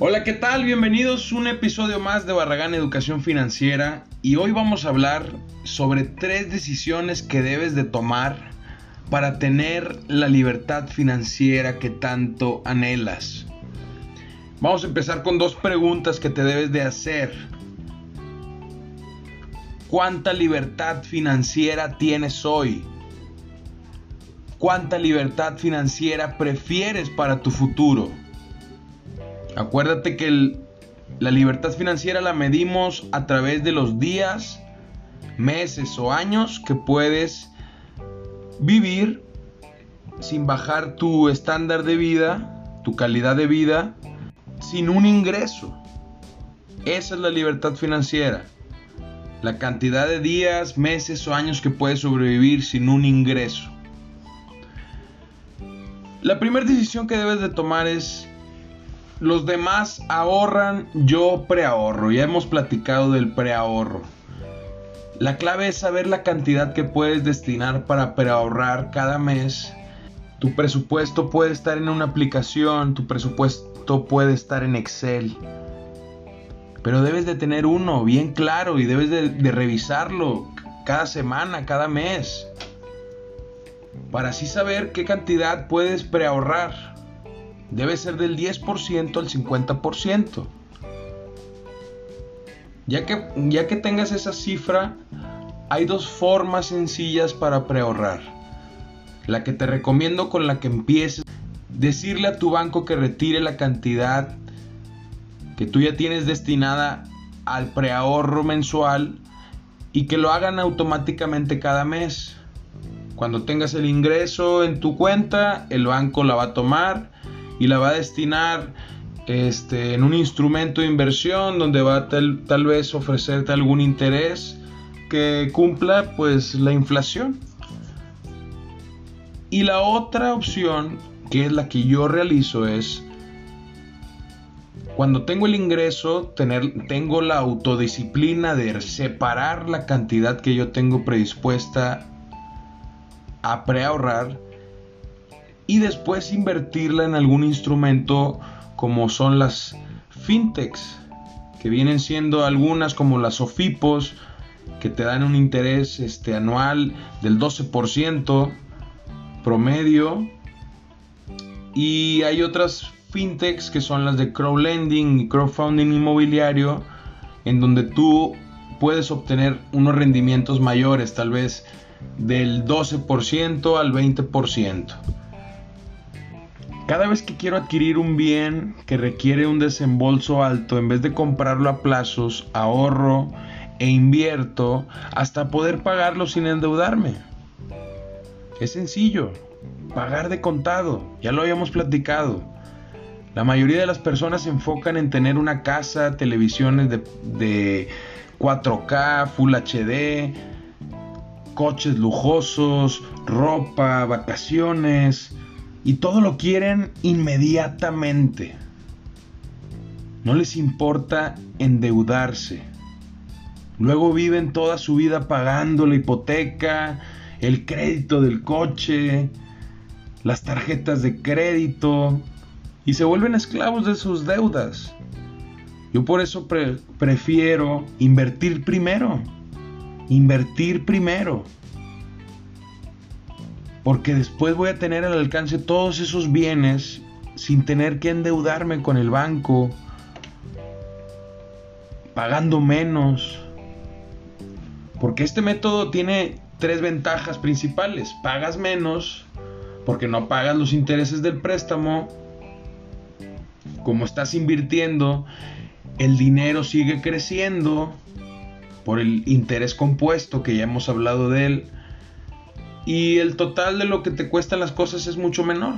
Hola, ¿qué tal? Bienvenidos a un episodio más de Barragán Educación Financiera y hoy vamos a hablar sobre tres decisiones que debes de tomar para tener la libertad financiera que tanto anhelas. Vamos a empezar con dos preguntas que te debes de hacer. ¿Cuánta libertad financiera tienes hoy? ¿Cuánta libertad financiera prefieres para tu futuro? Acuérdate que la libertad financiera la medimos a través de los días, meses o años que puedes vivir sin bajar tu estándar de vida, tu calidad de vida, sin un ingreso. Esa es la libertad financiera. La cantidad de días, meses o años que puedes sobrevivir sin un ingreso. La primera decisión que debes de tomar es los demás ahorran, yo preahorro. Ya hemos platicado del preahorro. La clave es saber la cantidad que puedes destinar para preahorrar cada mes. Tu presupuesto puede estar en una aplicación, tu presupuesto puede estar en Excel. Pero debes de tener uno bien claro y debes de, de revisarlo cada semana, cada mes. Para así saber qué cantidad puedes preahorrar debe ser del 10% al 50%. Ya que, ya que tengas esa cifra, hay dos formas sencillas para preahorrar. La que te recomiendo con la que empieces, decirle a tu banco que retire la cantidad que tú ya tienes destinada al preahorro mensual y que lo hagan automáticamente cada mes. Cuando tengas el ingreso en tu cuenta, el banco la va a tomar y la va a destinar este, en un instrumento de inversión donde va tal, tal vez ofrecerte algún interés que cumpla pues la inflación. Y la otra opción, que es la que yo realizo, es cuando tengo el ingreso, tener, tengo la autodisciplina de separar la cantidad que yo tengo predispuesta a preahorrar y después invertirla en algún instrumento como son las fintechs, que vienen siendo algunas como las OFIPOS, que te dan un interés este, anual del 12% promedio. Y hay otras fintechs que son las de crowdlending y crowdfunding inmobiliario, en donde tú puedes obtener unos rendimientos mayores, tal vez del 12% al 20%. Cada vez que quiero adquirir un bien que requiere un desembolso alto, en vez de comprarlo a plazos, ahorro e invierto hasta poder pagarlo sin endeudarme. Es sencillo, pagar de contado, ya lo habíamos platicado. La mayoría de las personas se enfocan en tener una casa, televisiones de, de 4K, Full HD, coches lujosos, ropa, vacaciones y todo lo quieren inmediatamente. No les importa endeudarse. Luego viven toda su vida pagando la hipoteca, el crédito del coche, las tarjetas de crédito y se vuelven esclavos de sus deudas. Yo por eso prefiero invertir primero. Invertir primero porque después voy a tener al alcance todos esos bienes sin tener que endeudarme con el banco, pagando menos. Porque este método tiene tres ventajas principales. Pagas menos porque no pagas los intereses del préstamo. Como estás invirtiendo, el dinero sigue creciendo por el interés compuesto que ya hemos hablado de él y el total de lo que te cuestan las cosas es mucho menor.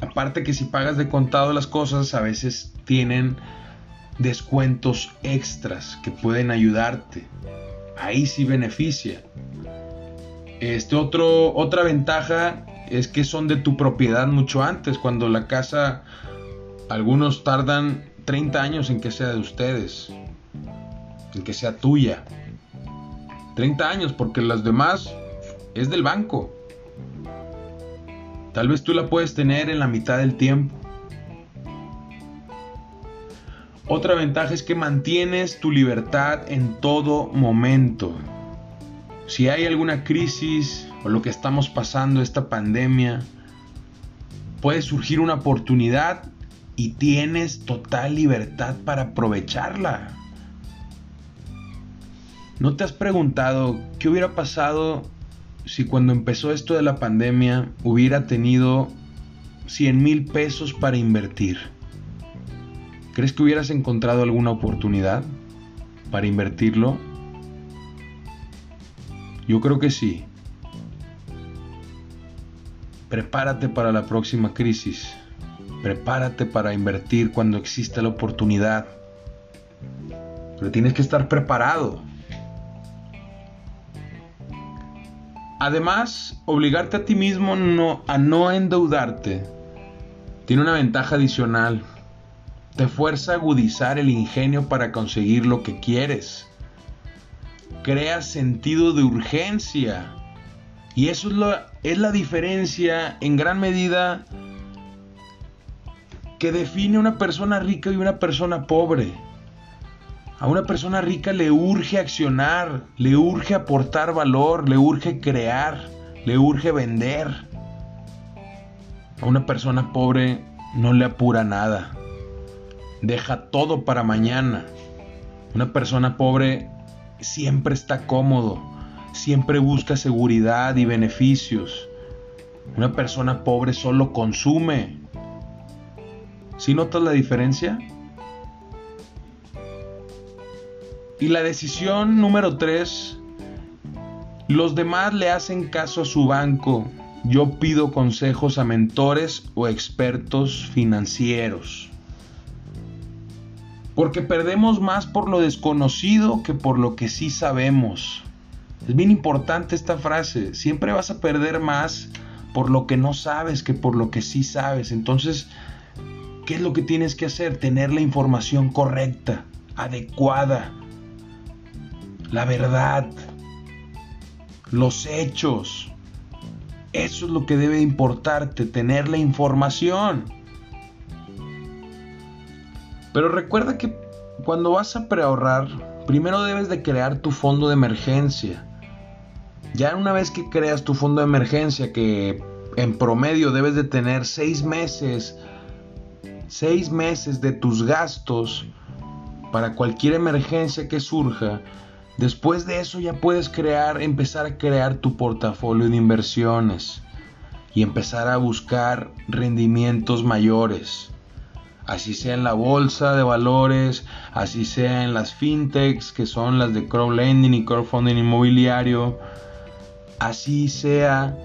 Aparte que si pagas de contado las cosas a veces tienen descuentos extras que pueden ayudarte. Ahí sí beneficia. Este otro, otra ventaja es que son de tu propiedad mucho antes. Cuando la casa, algunos tardan 30 años en que sea de ustedes, en que sea tuya. 30 años, porque las demás es del banco. Tal vez tú la puedes tener en la mitad del tiempo. Otra ventaja es que mantienes tu libertad en todo momento. Si hay alguna crisis o lo que estamos pasando, esta pandemia, puede surgir una oportunidad y tienes total libertad para aprovecharla. ¿No te has preguntado qué hubiera pasado si cuando empezó esto de la pandemia hubiera tenido 100 mil pesos para invertir? ¿Crees que hubieras encontrado alguna oportunidad para invertirlo? Yo creo que sí. Prepárate para la próxima crisis. Prepárate para invertir cuando exista la oportunidad. Pero tienes que estar preparado. Además, obligarte a ti mismo a no endeudarte tiene una ventaja adicional. Te fuerza a agudizar el ingenio para conseguir lo que quieres. Crea sentido de urgencia. Y eso es, es la diferencia en gran medida que define una persona rica y una persona pobre. A una persona rica le urge accionar, le urge aportar valor, le urge crear, le urge vender. A una persona pobre no le apura nada. Deja todo para mañana. Una persona pobre siempre está cómodo, siempre busca seguridad y beneficios. Una persona pobre solo consume. ¿Sí notas la diferencia? Y la decisión número 3, los demás le hacen caso a su banco. Yo pido consejos a mentores o expertos financieros. Porque perdemos más por lo desconocido que por lo que sí sabemos. Es bien importante esta frase. Siempre vas a perder más por lo que no sabes que por lo que sí sabes. Entonces, ¿qué es lo que tienes que hacer? Tener la información correcta, adecuada, la verdad, los hechos. Eso es lo que debe importarte, tener la información. Pero recuerda que cuando vas a preahorrar, primero debes de crear tu fondo de emergencia. Ya una vez que creas tu fondo de emergencia, que en promedio debes de tener seis meses, seis meses de tus gastos para cualquier emergencia que surja, Después de eso ya puedes crear, empezar a crear tu portafolio de inversiones y empezar a buscar rendimientos mayores. Así sea en la bolsa de valores, así sea en las fintechs que son las de crowdlending y crowdfunding inmobiliario, así sea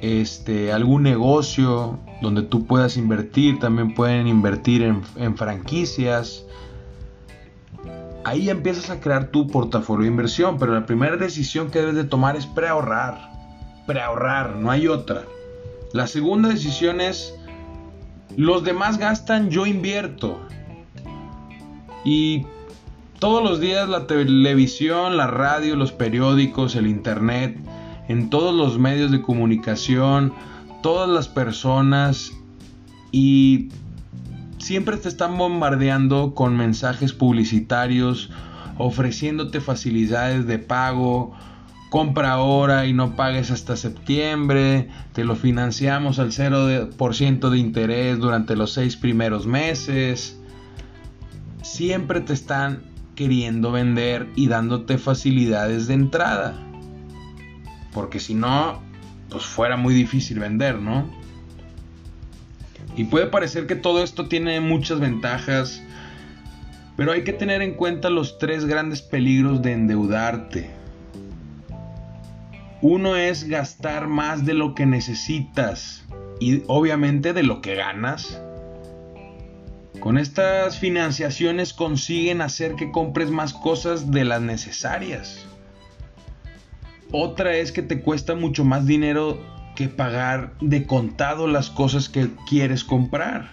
este algún negocio donde tú puedas invertir, también pueden invertir en, en franquicias ahí empiezas a crear tu portafolio de inversión, pero la primera decisión que debes de tomar es preahorrar. Preahorrar, no hay otra. La segunda decisión es, los demás gastan, yo invierto. Y todos los días la televisión, la radio, los periódicos, el internet, en todos los medios de comunicación, todas las personas y siempre te están bombardeando con mensajes publicitarios, ofreciéndote facilidades de pago, compra ahora y no pagues hasta septiembre, te lo financiamos al 0% de interés durante los seis primeros meses. Siempre te están queriendo vender y dándote facilidades de entrada. Porque si no, pues fuera muy difícil vender, ¿no? Y puede parecer que todo esto tiene muchas ventajas, pero hay que tener en cuenta los tres grandes peligros de endeudarte. Uno es gastar más de lo que necesitas y obviamente de lo que ganas. Con estas financiaciones consiguen hacer que compres más cosas de las necesarias. Otra es que te cuesta mucho más dinero que pagar de contado las cosas que quieres comprar,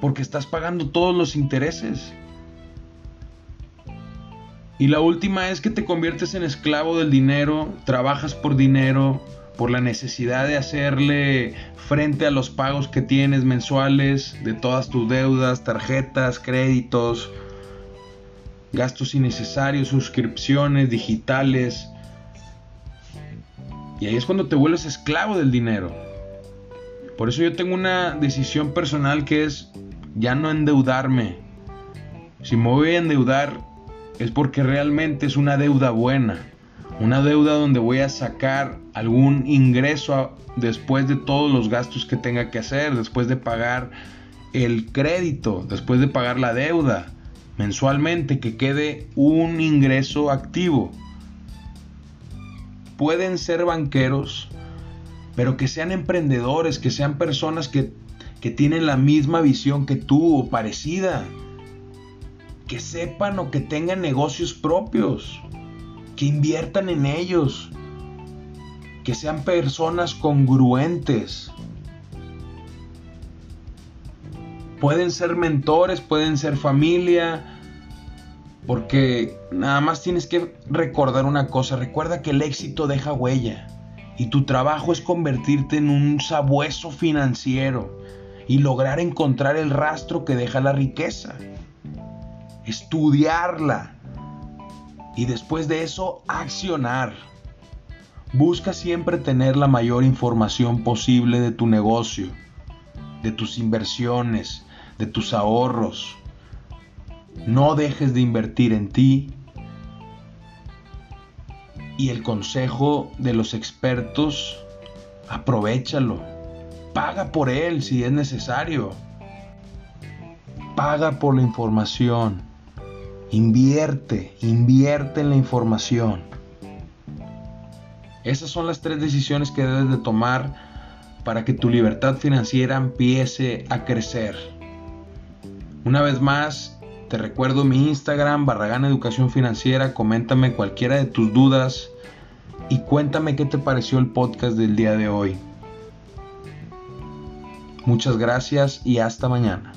porque estás pagando todos los intereses. Y la última es que te conviertes en esclavo del dinero, trabajas por dinero, por la necesidad de hacerle frente a los pagos que tienes mensuales, de todas tus deudas, tarjetas, créditos, gastos innecesarios, suscripciones digitales. Y ahí es cuando te vuelves esclavo del dinero. Por eso yo tengo una decisión personal que es ya no endeudarme. Si me voy a endeudar es porque realmente es una deuda buena. Una deuda donde voy a sacar algún ingreso después de todos los gastos que tenga que hacer, después de pagar el crédito, después de pagar la deuda mensualmente, que quede un ingreso activo. Pueden ser banqueros, pero que sean emprendedores, que sean personas que, que tienen la misma visión que tú o parecida. Que sepan o que tengan negocios propios que inviertan en ellos, que sean personas congruentes. Pueden ser mentores, pueden ser familia, porque nada más tienes que recordar una cosa, recuerda que el éxito deja huella y tu trabajo es convertirte en un sabueso financiero y lograr encontrar el rastro que deja la riqueza, estudiarla, y después de eso accionar. Busca siempre tener la mayor información posible de tu negocio, de tus inversiones, de tus ahorros. No dejes de invertir en ti. Y el consejo de los expertos, aprovechalo. Paga por él si es necesario. Paga por la información. Invierte, invierte en la información. Esas son las tres decisiones que debes de tomar para que tu libertad financiera empiece a crecer. Una vez más, te recuerdo mi Instagram, Barragán Educación Financiera, coméntame cualquiera de tus dudas y cuéntame qué te pareció el podcast del día de hoy. Muchas gracias y hasta mañana.